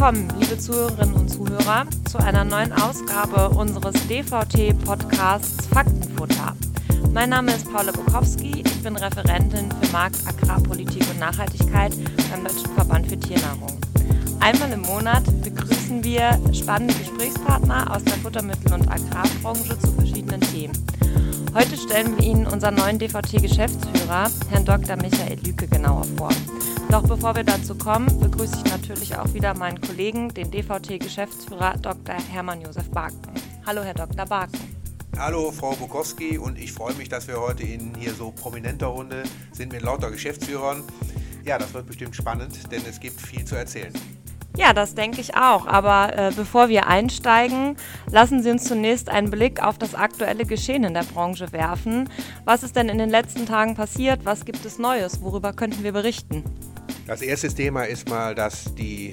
willkommen, liebe Zuhörerinnen und Zuhörer, zu einer neuen Ausgabe unseres DVT-Podcasts Faktenfutter. Mein Name ist Paula Bukowski, ich bin Referentin für Markt, Agrarpolitik und Nachhaltigkeit beim Deutschen Verband für Tiernahrung. Einmal im Monat begrüßen wir spannende Gesprächspartner aus der Futtermittel- und Agrarbranche zu verschiedenen Themen. Heute stellen wir Ihnen unseren neuen DVT-Geschäftsführer, Herrn Dr. Michael Lüke, genauer vor. Doch bevor wir dazu kommen, begrüße ich natürlich auch wieder meinen Kollegen, den DVT-Geschäftsführer Dr. Hermann Josef Barken. Hallo, Herr Dr. Barken. Hallo, Frau Bukowski, und ich freue mich, dass wir heute in hier so prominenter Runde sind mit lauter Geschäftsführern. Ja, das wird bestimmt spannend, denn es gibt viel zu erzählen. Ja, das denke ich auch. Aber äh, bevor wir einsteigen, lassen Sie uns zunächst einen Blick auf das aktuelle Geschehen in der Branche werfen. Was ist denn in den letzten Tagen passiert? Was gibt es Neues? Worüber könnten wir berichten? Das erste Thema ist mal, dass die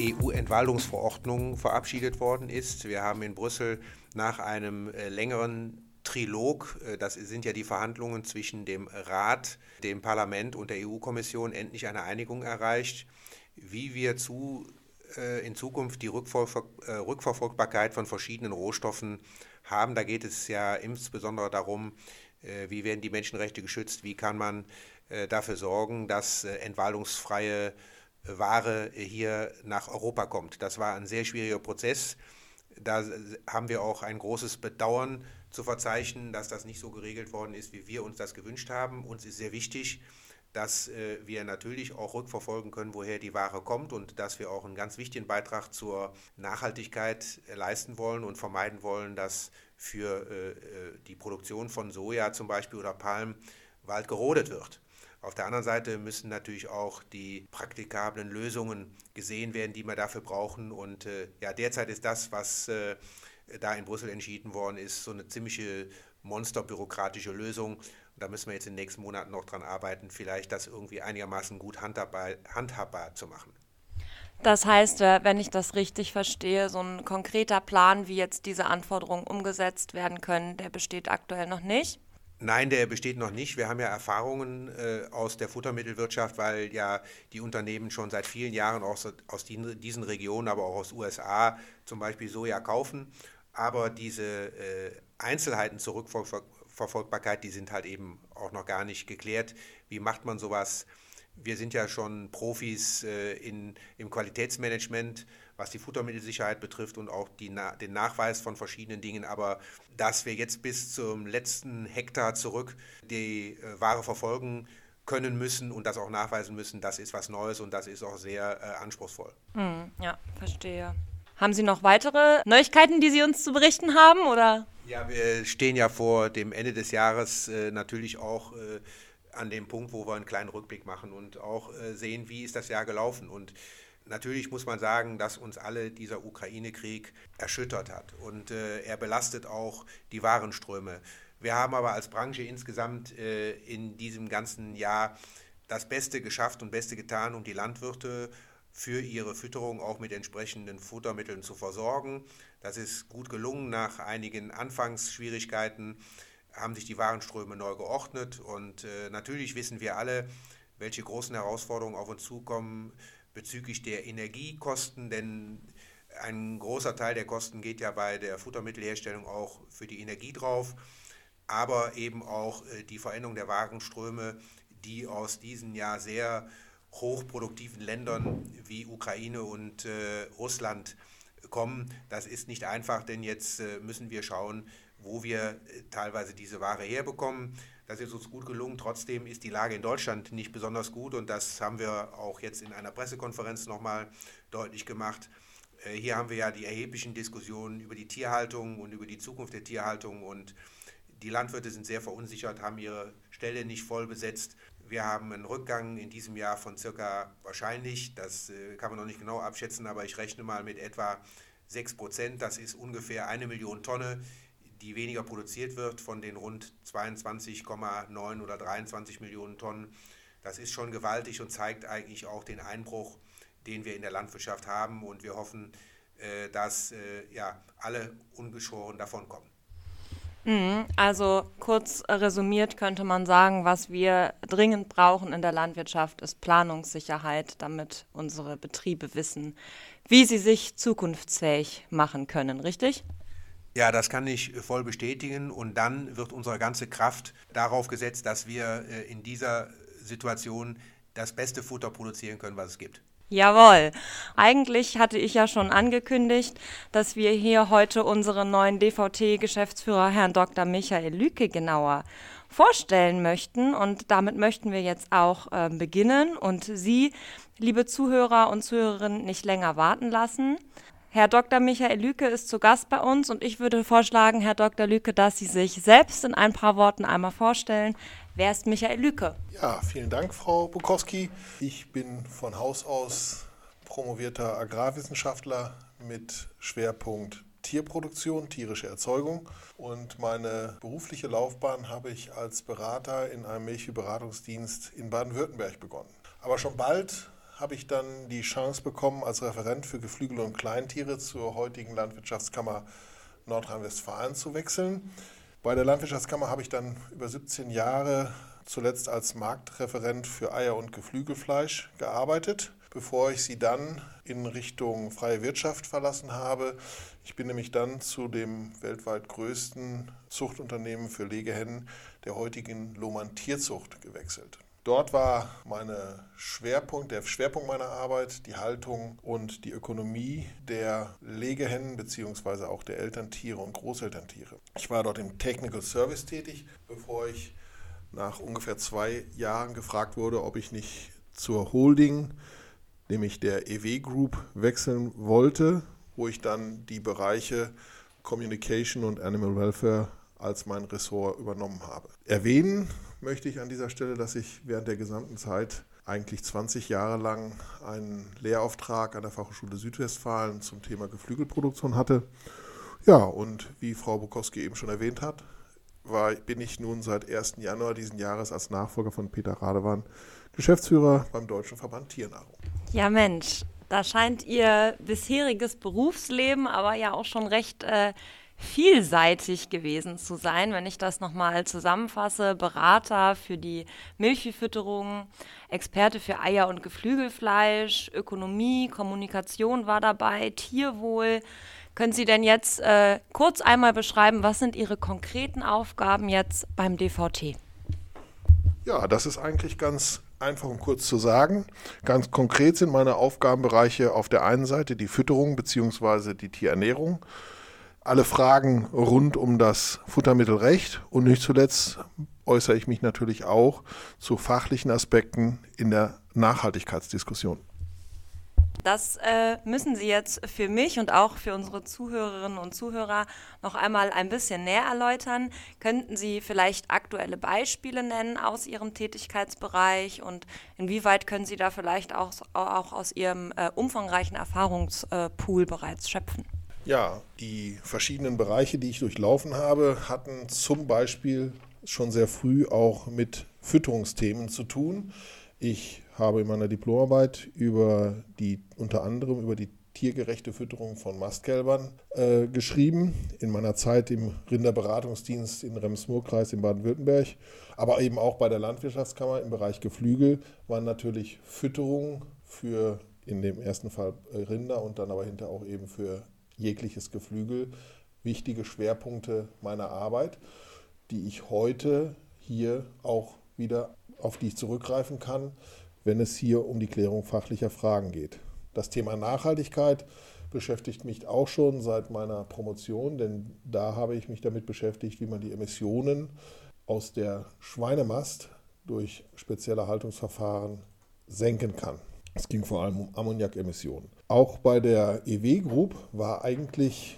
EU-Entwaldungsverordnung verabschiedet worden ist. Wir haben in Brüssel nach einem äh, längeren Trilog, äh, das sind ja die Verhandlungen zwischen dem Rat, dem Parlament und der EU-Kommission, endlich eine Einigung erreicht, wie wir zu, äh, in Zukunft die Rückverfolgbarkeit von verschiedenen Rohstoffen haben. Da geht es ja insbesondere darum, wie werden die Menschenrechte geschützt, wie kann man äh, dafür sorgen, dass äh, entwaldungsfreie äh, Ware hier nach Europa kommt. Das war ein sehr schwieriger Prozess. Da haben wir auch ein großes Bedauern zu verzeichnen, dass das nicht so geregelt worden ist, wie wir uns das gewünscht haben. Uns ist sehr wichtig, dass wir natürlich auch rückverfolgen können, woher die Ware kommt und dass wir auch einen ganz wichtigen Beitrag zur Nachhaltigkeit leisten wollen und vermeiden wollen, dass für die Produktion von Soja zum Beispiel oder Palmwald gerodet wird. Auf der anderen Seite müssen natürlich auch die praktikablen Lösungen gesehen werden, die wir dafür brauchen. Und äh, ja, derzeit ist das, was äh, da in Brüssel entschieden worden ist, so eine ziemliche monsterbürokratische Lösung. Und da müssen wir jetzt in den nächsten Monaten noch dran arbeiten, vielleicht das irgendwie einigermaßen gut handhabbar, handhabbar zu machen. Das heißt, äh, wenn ich das richtig verstehe, so ein konkreter Plan, wie jetzt diese Anforderungen umgesetzt werden können, der besteht aktuell noch nicht. Nein, der besteht noch nicht. Wir haben ja Erfahrungen äh, aus der Futtermittelwirtschaft, weil ja die Unternehmen schon seit vielen Jahren aus, aus die, diesen Regionen, aber auch aus USA zum Beispiel Soja kaufen. Aber diese äh, Einzelheiten zur Rückverfolgbarkeit, die sind halt eben auch noch gar nicht geklärt. Wie macht man sowas? Wir sind ja schon Profis äh, in, im Qualitätsmanagement was die Futtermittelsicherheit betrifft und auch die, den Nachweis von verschiedenen Dingen. Aber dass wir jetzt bis zum letzten Hektar zurück die äh, Ware verfolgen können müssen und das auch nachweisen müssen, das ist was Neues und das ist auch sehr äh, anspruchsvoll. Hm, ja, verstehe. Haben Sie noch weitere Neuigkeiten, die Sie uns zu berichten haben? Oder? Ja, wir stehen ja vor dem Ende des Jahres äh, natürlich auch äh, an dem Punkt, wo wir einen kleinen Rückblick machen und auch äh, sehen, wie ist das Jahr gelaufen. Und Natürlich muss man sagen, dass uns alle dieser Ukraine-Krieg erschüttert hat und äh, er belastet auch die Warenströme. Wir haben aber als Branche insgesamt äh, in diesem ganzen Jahr das Beste geschafft und Beste getan, um die Landwirte für ihre Fütterung auch mit entsprechenden Futtermitteln zu versorgen. Das ist gut gelungen. Nach einigen Anfangsschwierigkeiten haben sich die Warenströme neu geordnet und äh, natürlich wissen wir alle, welche großen Herausforderungen auf uns zukommen bezüglich der Energiekosten, denn ein großer Teil der Kosten geht ja bei der Futtermittelherstellung auch für die Energie drauf, aber eben auch äh, die Veränderung der Warenströme, die aus diesen ja sehr hochproduktiven Ländern wie Ukraine und äh, Russland kommen. Das ist nicht einfach, denn jetzt äh, müssen wir schauen, wo wir äh, teilweise diese Ware herbekommen. Das ist uns gut gelungen. Trotzdem ist die Lage in Deutschland nicht besonders gut und das haben wir auch jetzt in einer Pressekonferenz nochmal deutlich gemacht. Äh, hier haben wir ja die erheblichen Diskussionen über die Tierhaltung und über die Zukunft der Tierhaltung und die Landwirte sind sehr verunsichert, haben ihre Stelle nicht voll besetzt. Wir haben einen Rückgang in diesem Jahr von circa wahrscheinlich, das äh, kann man noch nicht genau abschätzen, aber ich rechne mal mit etwa 6 Prozent. Das ist ungefähr eine Million Tonne die weniger produziert wird von den rund 22,9 oder 23 Millionen Tonnen. Das ist schon gewaltig und zeigt eigentlich auch den Einbruch, den wir in der Landwirtschaft haben. Und wir hoffen, äh, dass äh, ja, alle ungeschoren davonkommen. Mhm. Also kurz resümiert könnte man sagen, was wir dringend brauchen in der Landwirtschaft ist Planungssicherheit, damit unsere Betriebe wissen, wie sie sich zukunftsfähig machen können, richtig? Ja, das kann ich voll bestätigen. Und dann wird unsere ganze Kraft darauf gesetzt, dass wir äh, in dieser Situation das beste Futter produzieren können, was es gibt. Jawohl. Eigentlich hatte ich ja schon angekündigt, dass wir hier heute unseren neuen DVT-Geschäftsführer Herrn Dr. Michael Lüke genauer vorstellen möchten. Und damit möchten wir jetzt auch äh, beginnen und Sie, liebe Zuhörer und Zuhörerinnen, nicht länger warten lassen. Herr Dr. Michael Lüke ist zu Gast bei uns und ich würde vorschlagen, Herr Dr. Lüke, dass Sie sich selbst in ein paar Worten einmal vorstellen. Wer ist Michael Lüke? Ja, vielen Dank, Frau Bukowski. Ich bin von Haus aus promovierter Agrarwissenschaftler mit Schwerpunkt Tierproduktion, tierische Erzeugung. Und meine berufliche Laufbahn habe ich als Berater in einem Milchviehberatungsdienst in Baden-Württemberg begonnen. Aber schon bald habe ich dann die Chance bekommen, als Referent für Geflügel und Kleintiere zur heutigen Landwirtschaftskammer Nordrhein-Westfalen zu wechseln. Bei der Landwirtschaftskammer habe ich dann über 17 Jahre zuletzt als Marktreferent für Eier und Geflügelfleisch gearbeitet, bevor ich sie dann in Richtung freie Wirtschaft verlassen habe. Ich bin nämlich dann zu dem weltweit größten Zuchtunternehmen für Legehennen der heutigen Lohmann Tierzucht gewechselt. Dort war meine Schwerpunkt, der Schwerpunkt meiner Arbeit die Haltung und die Ökonomie der Legehennen bzw. auch der Elterntiere und Großelterntiere. Ich war dort im Technical Service tätig, bevor ich nach ungefähr zwei Jahren gefragt wurde, ob ich nicht zur Holding, nämlich der EW Group, wechseln wollte, wo ich dann die Bereiche Communication und Animal Welfare als mein Ressort übernommen habe. Erwähnen möchte ich an dieser Stelle, dass ich während der gesamten Zeit eigentlich 20 Jahre lang einen Lehrauftrag an der Fachhochschule Südwestfalen zum Thema Geflügelproduktion hatte. Ja, und wie Frau Bukowski eben schon erwähnt hat, war, bin ich nun seit 1. Januar diesen Jahres als Nachfolger von Peter Radewan Geschäftsführer beim Deutschen Verband Tiernahrung. Ja, Mensch, da scheint Ihr bisheriges Berufsleben aber ja auch schon recht äh, vielseitig gewesen zu sein, wenn ich das nochmal zusammenfasse. Berater für die Milchviehfütterung, Experte für Eier und Geflügelfleisch, Ökonomie, Kommunikation war dabei, Tierwohl. Können Sie denn jetzt äh, kurz einmal beschreiben, was sind Ihre konkreten Aufgaben jetzt beim DVT? Ja, das ist eigentlich ganz einfach und kurz zu sagen. Ganz konkret sind meine Aufgabenbereiche auf der einen Seite die Fütterung bzw. die Tierernährung alle Fragen rund um das Futtermittelrecht und nicht zuletzt äußere ich mich natürlich auch zu fachlichen Aspekten in der Nachhaltigkeitsdiskussion. Das äh, müssen Sie jetzt für mich und auch für unsere Zuhörerinnen und Zuhörer noch einmal ein bisschen näher erläutern. Könnten Sie vielleicht aktuelle Beispiele nennen aus Ihrem Tätigkeitsbereich und inwieweit können Sie da vielleicht auch, auch aus Ihrem äh, umfangreichen Erfahrungspool bereits schöpfen? Ja, die verschiedenen Bereiche, die ich durchlaufen habe, hatten zum Beispiel schon sehr früh auch mit Fütterungsthemen zu tun. Ich habe in meiner Diplomarbeit über die unter anderem über die tiergerechte Fütterung von Mastkälbern äh, geschrieben, in meiner Zeit im Rinderberatungsdienst in Rems-Murr-Kreis in Baden-Württemberg, aber eben auch bei der Landwirtschaftskammer im Bereich Geflügel waren natürlich Fütterung für in dem ersten Fall Rinder und dann aber hinter auch eben für jegliches Geflügel wichtige Schwerpunkte meiner Arbeit, die ich heute hier auch wieder auf die ich zurückgreifen kann, wenn es hier um die Klärung fachlicher Fragen geht. Das Thema Nachhaltigkeit beschäftigt mich auch schon seit meiner Promotion, denn da habe ich mich damit beschäftigt, wie man die Emissionen aus der Schweinemast durch spezielle Haltungsverfahren senken kann. Es ging vor allem um Ammoniakemissionen. Auch bei der EW Group war eigentlich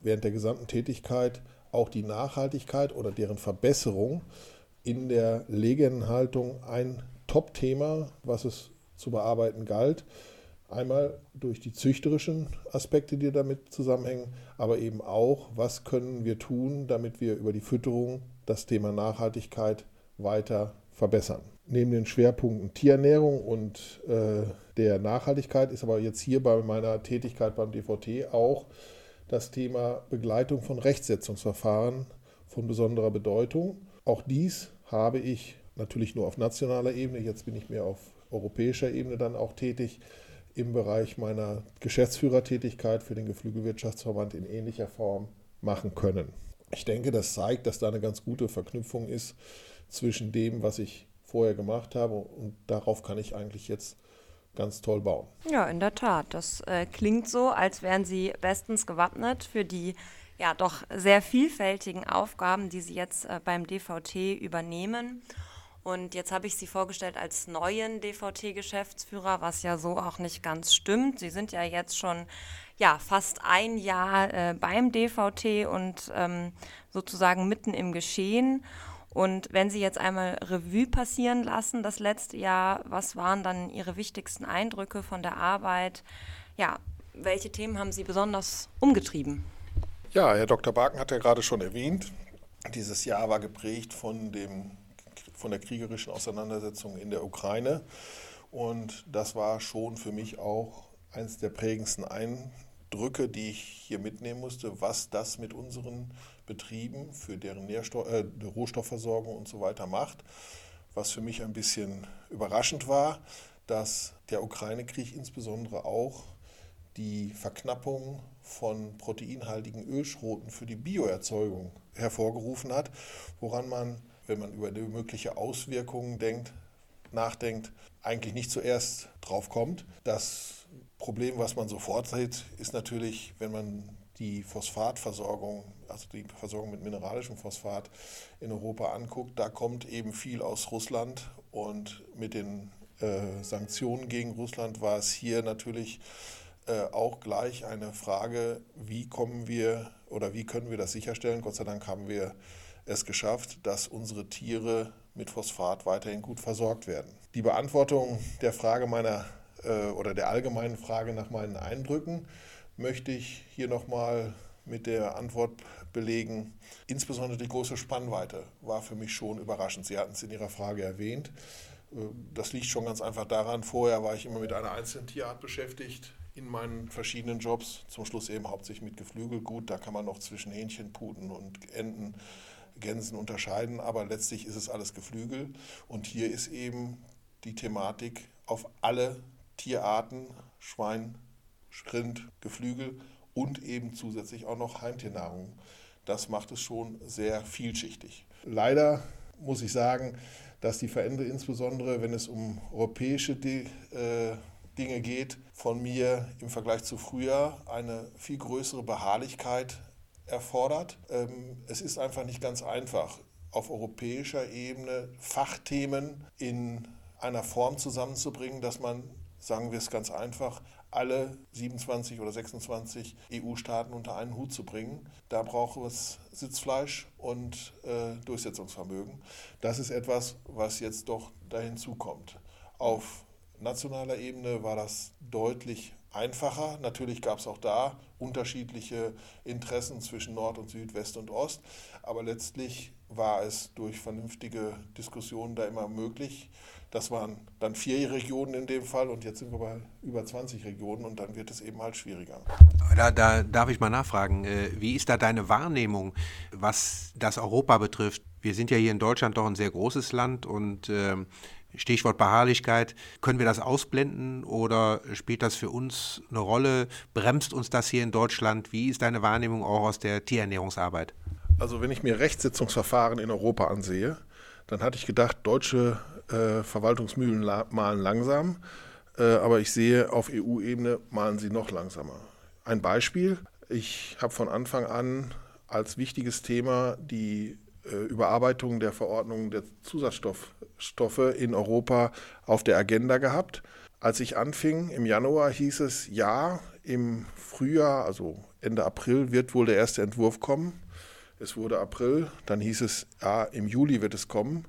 während der gesamten Tätigkeit auch die Nachhaltigkeit oder deren Verbesserung in der Legendenhaltung ein Top-Thema, was es zu bearbeiten galt. Einmal durch die züchterischen Aspekte, die damit zusammenhängen, aber eben auch, was können wir tun, damit wir über die Fütterung das Thema Nachhaltigkeit weiter verbessern neben den Schwerpunkten Tierernährung und äh, der Nachhaltigkeit ist aber jetzt hier bei meiner Tätigkeit beim DVT auch das Thema Begleitung von Rechtsetzungsverfahren von besonderer Bedeutung. Auch dies habe ich natürlich nur auf nationaler Ebene, jetzt bin ich mehr auf europäischer Ebene dann auch tätig, im Bereich meiner Geschäftsführertätigkeit für den Geflügelwirtschaftsverband in ähnlicher Form machen können. Ich denke, das zeigt, dass da eine ganz gute Verknüpfung ist zwischen dem, was ich vorher gemacht habe und darauf kann ich eigentlich jetzt ganz toll bauen. Ja, in der Tat. Das äh, klingt so, als wären Sie bestens gewappnet für die ja doch sehr vielfältigen Aufgaben, die Sie jetzt äh, beim DVT übernehmen. Und jetzt habe ich Sie vorgestellt als neuen DVT-Geschäftsführer, was ja so auch nicht ganz stimmt. Sie sind ja jetzt schon ja, fast ein Jahr äh, beim DVT und ähm, sozusagen mitten im Geschehen. Und wenn Sie jetzt einmal Revue passieren lassen, das letzte Jahr, was waren dann Ihre wichtigsten Eindrücke von der Arbeit? Ja, welche Themen haben Sie besonders umgetrieben? Ja, Herr Dr. Barken hat ja gerade schon erwähnt, dieses Jahr war geprägt von, dem, von der kriegerischen Auseinandersetzung in der Ukraine. Und das war schon für mich auch eines der prägendsten Eindrücke, die ich hier mitnehmen musste, was das mit unseren Betrieben für deren Nährstoff, äh, Rohstoffversorgung und so weiter macht. Was für mich ein bisschen überraschend war, dass der Ukraine-Krieg insbesondere auch die Verknappung von proteinhaltigen Ölschroten für die Bioerzeugung hervorgerufen hat, woran man, wenn man über die mögliche Auswirkungen denkt, nachdenkt, eigentlich nicht zuerst drauf kommt. Das Problem, was man sofort sieht, ist natürlich, wenn man die Phosphatversorgung, also die Versorgung mit mineralischem Phosphat in Europa anguckt, da kommt eben viel aus Russland und mit den äh, Sanktionen gegen Russland war es hier natürlich äh, auch gleich eine Frage, wie kommen wir oder wie können wir das sicherstellen? Gott sei Dank haben wir es geschafft, dass unsere Tiere mit Phosphat weiterhin gut versorgt werden. Die Beantwortung der Frage meiner äh, oder der allgemeinen Frage nach meinen Eindrücken möchte ich hier nochmal mit der Antwort belegen. Insbesondere die große Spannweite war für mich schon überraschend. Sie hatten es in Ihrer Frage erwähnt. Äh, das liegt schon ganz einfach daran, vorher war ich immer mit einer einzelnen Tierart beschäftigt in meinen verschiedenen Jobs. Zum Schluss eben hauptsächlich mit Geflügelgut. Da kann man noch zwischen Hähnchen, Puten und Enten, Gänsen unterscheiden. Aber letztlich ist es alles Geflügel. Und hier ist eben die Thematik auf alle Tierarten, Schwein, Rind, Geflügel und eben zusätzlich auch noch Heimtiernahrung. Das macht es schon sehr vielschichtig. Leider muss ich sagen, dass die Veränderung insbesondere, wenn es um europäische äh, Dinge geht, von mir im Vergleich zu früher eine viel größere Beharrlichkeit erfordert. Ähm, es ist einfach nicht ganz einfach, auf europäischer Ebene Fachthemen in einer Form zusammenzubringen, dass man, sagen wir es ganz einfach, alle 27 oder 26 EU-Staaten unter einen Hut zu bringen. Da braucht es Sitzfleisch und äh, Durchsetzungsvermögen. Das ist etwas, was jetzt doch dahin zukommt. Auf nationaler Ebene war das deutlich einfacher. Natürlich gab es auch da unterschiedliche Interessen zwischen Nord und Süd, West und Ost, aber letztlich war es durch vernünftige Diskussionen da immer möglich, das waren dann vier Regionen in dem Fall und jetzt sind wir bei über 20 Regionen und dann wird es eben halt schwieriger. Da, da darf ich mal nachfragen, äh, wie ist da deine Wahrnehmung, was das Europa betrifft? Wir sind ja hier in Deutschland doch ein sehr großes Land und ähm, Stichwort Beharrlichkeit, können wir das ausblenden oder spielt das für uns eine Rolle? Bremst uns das hier in Deutschland? Wie ist deine Wahrnehmung auch aus der Tierernährungsarbeit? Also wenn ich mir Rechtssitzungsverfahren in Europa ansehe, dann hatte ich gedacht, deutsche äh, Verwaltungsmühlen la malen langsam, äh, aber ich sehe, auf EU-Ebene malen sie noch langsamer. Ein Beispiel, ich habe von Anfang an als wichtiges Thema die äh, Überarbeitung der Verordnung der Zusatzstoffe in Europa auf der Agenda gehabt. Als ich anfing, im Januar hieß es, ja, im Frühjahr, also Ende April, wird wohl der erste Entwurf kommen. Es wurde April, dann hieß es, ja, im Juli wird es kommen.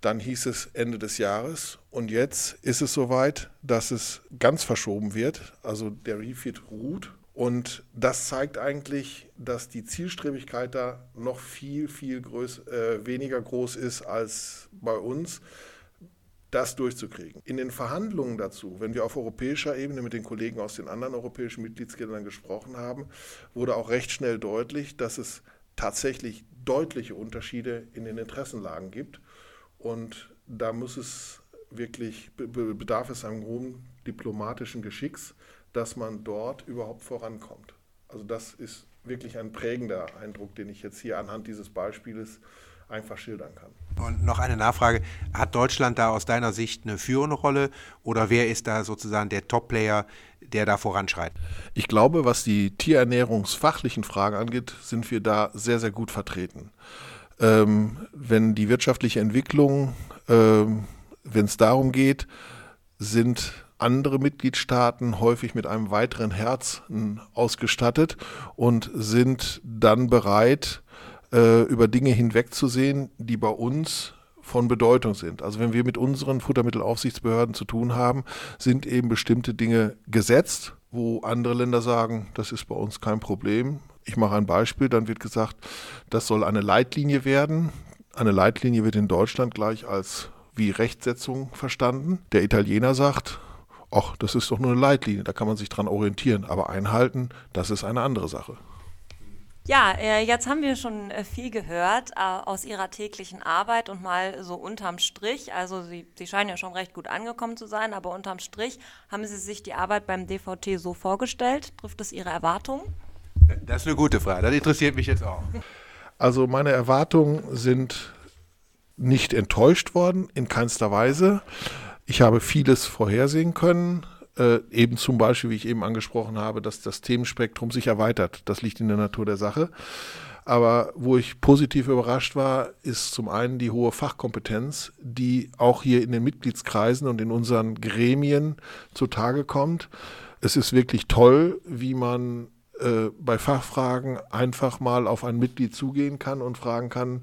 Dann hieß es Ende des Jahres. Und jetzt ist es soweit, dass es ganz verschoben wird. Also der Refit ruht. Und das zeigt eigentlich, dass die Zielstrebigkeit da noch viel, viel größ, äh, weniger groß ist als bei uns, das durchzukriegen. In den Verhandlungen dazu, wenn wir auf europäischer Ebene mit den Kollegen aus den anderen europäischen Mitgliedsländern gesprochen haben, wurde auch recht schnell deutlich, dass es tatsächlich deutliche Unterschiede in den Interessenlagen gibt. Und da muss es wirklich bedarf es einem hohen diplomatischen Geschicks, dass man dort überhaupt vorankommt. Also das ist wirklich ein prägender Eindruck, den ich jetzt hier anhand dieses Beispieles einfach schildern kann. Und noch eine Nachfrage. Hat Deutschland da aus deiner Sicht eine führende Rolle oder wer ist da sozusagen der Top-Player, der da voranschreitet? Ich glaube, was die tierernährungsfachlichen Fragen angeht, sind wir da sehr, sehr gut vertreten. Ähm, wenn die wirtschaftliche Entwicklung, ähm, wenn es darum geht, sind andere Mitgliedstaaten häufig mit einem weiteren Herzen ausgestattet und sind dann bereit, äh, über Dinge hinwegzusehen, die bei uns von Bedeutung sind. Also wenn wir mit unseren Futtermittelaufsichtsbehörden zu tun haben, sind eben bestimmte Dinge gesetzt, wo andere Länder sagen, das ist bei uns kein Problem. Ich mache ein Beispiel, dann wird gesagt, das soll eine Leitlinie werden. Eine Leitlinie wird in Deutschland gleich als wie Rechtsetzung verstanden. Der Italiener sagt, ach, das ist doch nur eine Leitlinie, da kann man sich dran orientieren, aber einhalten, das ist eine andere Sache. Ja, äh, jetzt haben wir schon äh, viel gehört äh, aus Ihrer täglichen Arbeit und mal so unterm Strich. Also Sie, Sie scheinen ja schon recht gut angekommen zu sein, aber unterm Strich haben Sie sich die Arbeit beim DVT so vorgestellt? Trifft es Ihre Erwartungen? Das ist eine gute Frage. Das interessiert mich jetzt auch. Also meine Erwartungen sind nicht enttäuscht worden, in keinster Weise. Ich habe vieles vorhersehen können. Äh, eben zum Beispiel, wie ich eben angesprochen habe, dass das Themenspektrum sich erweitert. Das liegt in der Natur der Sache. Aber wo ich positiv überrascht war, ist zum einen die hohe Fachkompetenz, die auch hier in den Mitgliedskreisen und in unseren Gremien zutage kommt. Es ist wirklich toll, wie man äh, bei Fachfragen einfach mal auf ein Mitglied zugehen kann und fragen kann,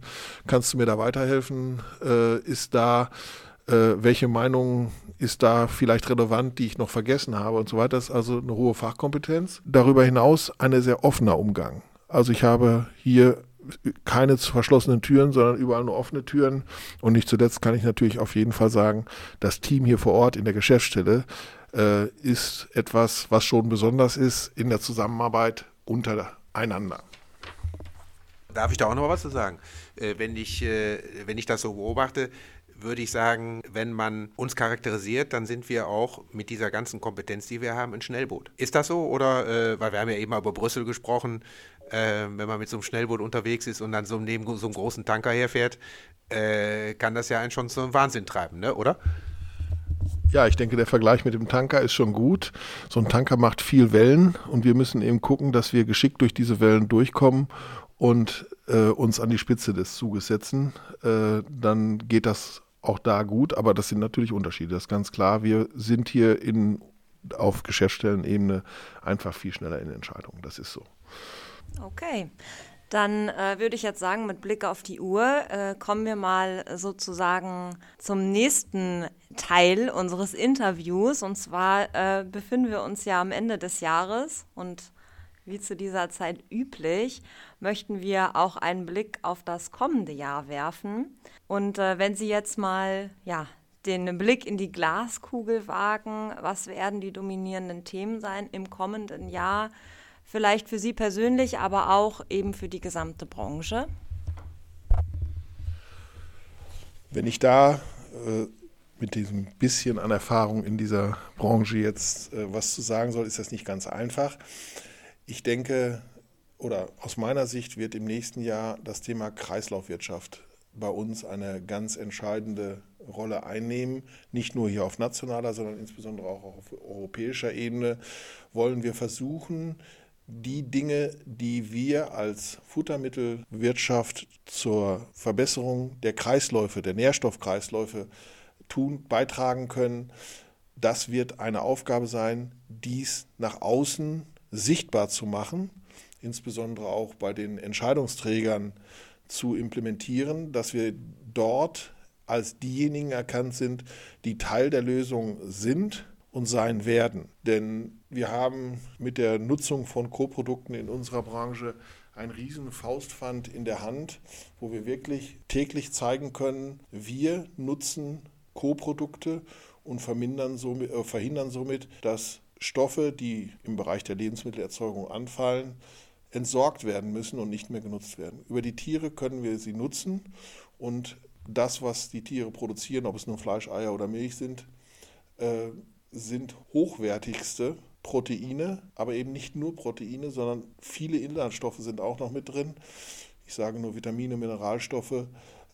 kannst du mir da weiterhelfen? Äh, ist da welche Meinung ist da vielleicht relevant, die ich noch vergessen habe und so weiter. Das ist also eine hohe Fachkompetenz. Darüber hinaus ein sehr offener Umgang. Also ich habe hier keine verschlossenen Türen, sondern überall nur offene Türen. Und nicht zuletzt kann ich natürlich auf jeden Fall sagen, das Team hier vor Ort in der Geschäftsstelle äh, ist etwas, was schon besonders ist in der Zusammenarbeit untereinander. Darf ich da auch noch was zu sagen? Äh, wenn, ich, äh, wenn ich das so beobachte, würde ich sagen, wenn man uns charakterisiert, dann sind wir auch mit dieser ganzen Kompetenz, die wir haben, ein Schnellboot. Ist das so? Oder, äh, weil wir haben ja eben mal über Brüssel gesprochen, äh, wenn man mit so einem Schnellboot unterwegs ist und dann so neben so einem großen Tanker herfährt, äh, kann das ja einen schon zum Wahnsinn treiben, ne? oder? Ja, ich denke, der Vergleich mit dem Tanker ist schon gut. So ein Tanker macht viel Wellen und wir müssen eben gucken, dass wir geschickt durch diese Wellen durchkommen und äh, uns an die Spitze des Zuges setzen. Äh, dann geht das auch da gut, aber das sind natürlich Unterschiede. Das ist ganz klar. Wir sind hier in, auf Geschäftsstellenebene einfach viel schneller in Entscheidungen. Das ist so. Okay. Dann äh, würde ich jetzt sagen, mit Blick auf die Uhr äh, kommen wir mal sozusagen zum nächsten Teil unseres Interviews. Und zwar äh, befinden wir uns ja am Ende des Jahres und wie zu dieser Zeit üblich, möchten wir auch einen Blick auf das kommende Jahr werfen. Und äh, wenn Sie jetzt mal ja, den Blick in die Glaskugel wagen, was werden die dominierenden Themen sein im kommenden Jahr? Vielleicht für Sie persönlich, aber auch eben für die gesamte Branche? Wenn ich da äh, mit diesem bisschen an Erfahrung in dieser Branche jetzt äh, was zu sagen soll, ist das nicht ganz einfach. Ich denke, oder aus meiner Sicht wird im nächsten Jahr das Thema Kreislaufwirtschaft bei uns eine ganz entscheidende Rolle einnehmen. Nicht nur hier auf nationaler, sondern insbesondere auch auf europäischer Ebene wollen wir versuchen, die Dinge, die wir als Futtermittelwirtschaft zur Verbesserung der Kreisläufe, der Nährstoffkreisläufe tun, beitragen können, das wird eine Aufgabe sein, dies nach außen sichtbar zu machen, insbesondere auch bei den Entscheidungsträgern zu implementieren, dass wir dort als diejenigen erkannt sind, die Teil der Lösung sind und sein werden. Denn wir haben mit der Nutzung von Co-Produkten in unserer Branche ein riesen Faustpfand in der Hand, wo wir wirklich täglich zeigen können, wir nutzen Co-Produkte und somit, äh, verhindern somit, dass Stoffe, die im Bereich der Lebensmittelerzeugung anfallen, entsorgt werden müssen und nicht mehr genutzt werden. Über die Tiere können wir sie nutzen und das, was die Tiere produzieren, ob es nun Fleisch, Eier oder Milch sind, äh, sind hochwertigste Proteine, aber eben nicht nur Proteine, sondern viele Inhaltsstoffe sind auch noch mit drin. Ich sage nur Vitamine, Mineralstoffe.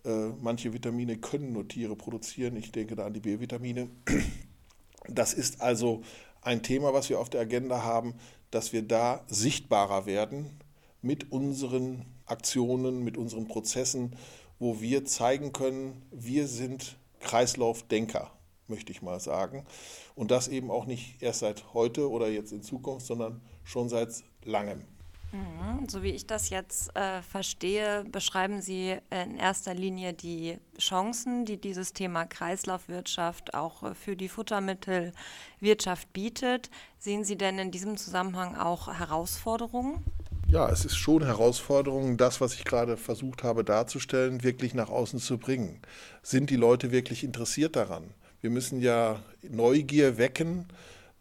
Äh, manche Vitamine können nur Tiere produzieren. Ich denke da an die B-Vitamine. Das ist also ein Thema, was wir auf der Agenda haben, dass wir da sichtbarer werden mit unseren Aktionen, mit unseren Prozessen, wo wir zeigen können, wir sind Kreislaufdenker, möchte ich mal sagen. Und das eben auch nicht erst seit heute oder jetzt in Zukunft, sondern schon seit langem. Mhm. So wie ich das jetzt äh, verstehe, beschreiben Sie in erster Linie die Chancen, die dieses Thema Kreislaufwirtschaft auch äh, für die Futtermittelwirtschaft bietet. Sehen Sie denn in diesem Zusammenhang auch Herausforderungen? Ja, es ist schon Herausforderung, das, was ich gerade versucht habe darzustellen, wirklich nach außen zu bringen. Sind die Leute wirklich interessiert daran? Wir müssen ja Neugier wecken,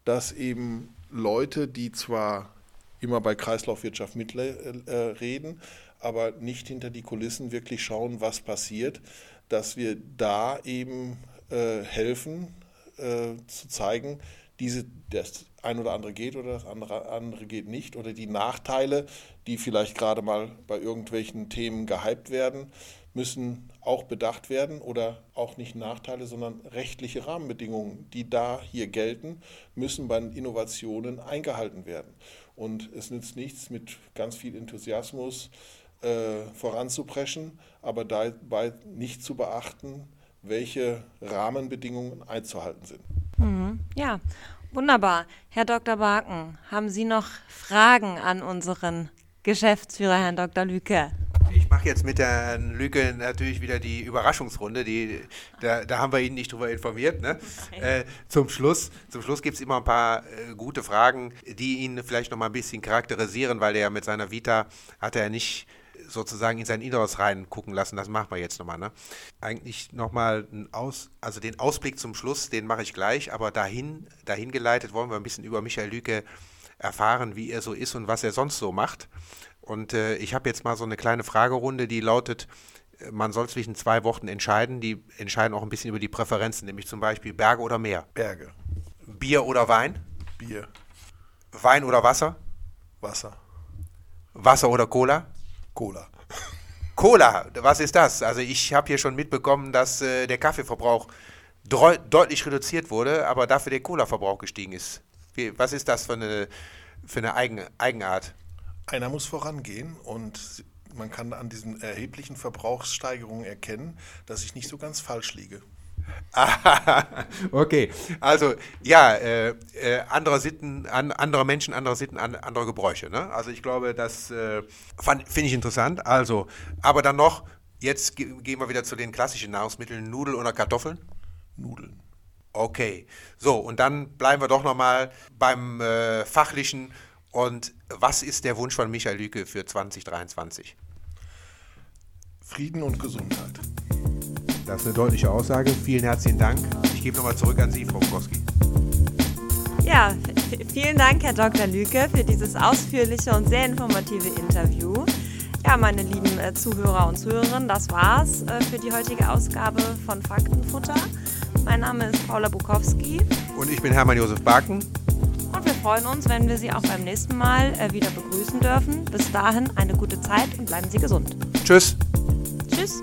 dass eben Leute, die zwar immer bei Kreislaufwirtschaft mitreden, aber nicht hinter die Kulissen wirklich schauen, was passiert, dass wir da eben äh, helfen, äh, zu zeigen, diese, das ein oder andere geht oder das andere, andere geht nicht oder die Nachteile, die vielleicht gerade mal bei irgendwelchen Themen gehypt werden, müssen auch bedacht werden oder auch nicht Nachteile, sondern rechtliche Rahmenbedingungen, die da hier gelten, müssen bei Innovationen eingehalten werden. Und es nützt nichts, mit ganz viel Enthusiasmus äh, voranzupreschen, aber dabei nicht zu beachten, welche Rahmenbedingungen einzuhalten sind. Mhm. Ja, wunderbar. Herr Dr. Barken, haben Sie noch Fragen an unseren Geschäftsführer, Herrn Dr. Lüke? Ich mache jetzt mit der Lücke natürlich wieder die Überraschungsrunde. Die, da, da haben wir ihn nicht drüber informiert. Ne? Äh, zum Schluss, zum Schluss gibt es immer ein paar äh, gute Fragen, die ihn vielleicht noch mal ein bisschen charakterisieren, weil er mit seiner Vita hat er nicht sozusagen in sein Inneres reingucken lassen. Das machen wir jetzt nochmal. Ne? Eigentlich nochmal Aus, also den Ausblick zum Schluss, den mache ich gleich, aber dahin, dahin geleitet wollen wir ein bisschen über Michael Lüke erfahren, wie er so ist und was er sonst so macht. Und äh, ich habe jetzt mal so eine kleine Fragerunde, die lautet, äh, man soll zwischen zwei Worten entscheiden. Die entscheiden auch ein bisschen über die Präferenzen, nämlich zum Beispiel Berge oder Meer. Berge. Bier oder Wein? Bier. Wein oder Wasser? Wasser. Wasser oder Cola? Cola. Cola, was ist das? Also ich habe hier schon mitbekommen, dass äh, der Kaffeeverbrauch deutlich reduziert wurde, aber dafür der Cola-Verbrauch gestiegen ist. Wie, was ist das für eine, für eine Eigen, Eigenart? Einer muss vorangehen und man kann an diesen erheblichen Verbrauchssteigerungen erkennen, dass ich nicht so ganz falsch liege. okay, also ja, äh, äh, andere Sitten, an, andere Menschen, andere Sitten, an, andere Gebräuche. Ne? Also ich glaube, das äh, finde ich interessant. Also, aber dann noch, jetzt ge gehen wir wieder zu den klassischen Nahrungsmitteln, Nudeln oder Kartoffeln? Nudeln. Okay, so und dann bleiben wir doch nochmal beim äh, fachlichen und was ist der Wunsch von Michael Lüke für 2023? Frieden und Gesundheit. Das ist eine deutliche Aussage. Vielen herzlichen Dank. Ich gebe nochmal zurück an Sie, Frau Bukowski. Ja, vielen Dank, Herr Dr. Lüke, für dieses ausführliche und sehr informative Interview. Ja, meine lieben äh, Zuhörer und Zuhörerinnen, das war's äh, für die heutige Ausgabe von Faktenfutter. Mein Name ist Paula Bukowski. Und ich bin Hermann Josef Barken. Wir freuen uns, wenn wir Sie auch beim nächsten Mal äh, wieder begrüßen dürfen. Bis dahin eine gute Zeit und bleiben Sie gesund. Tschüss. Tschüss.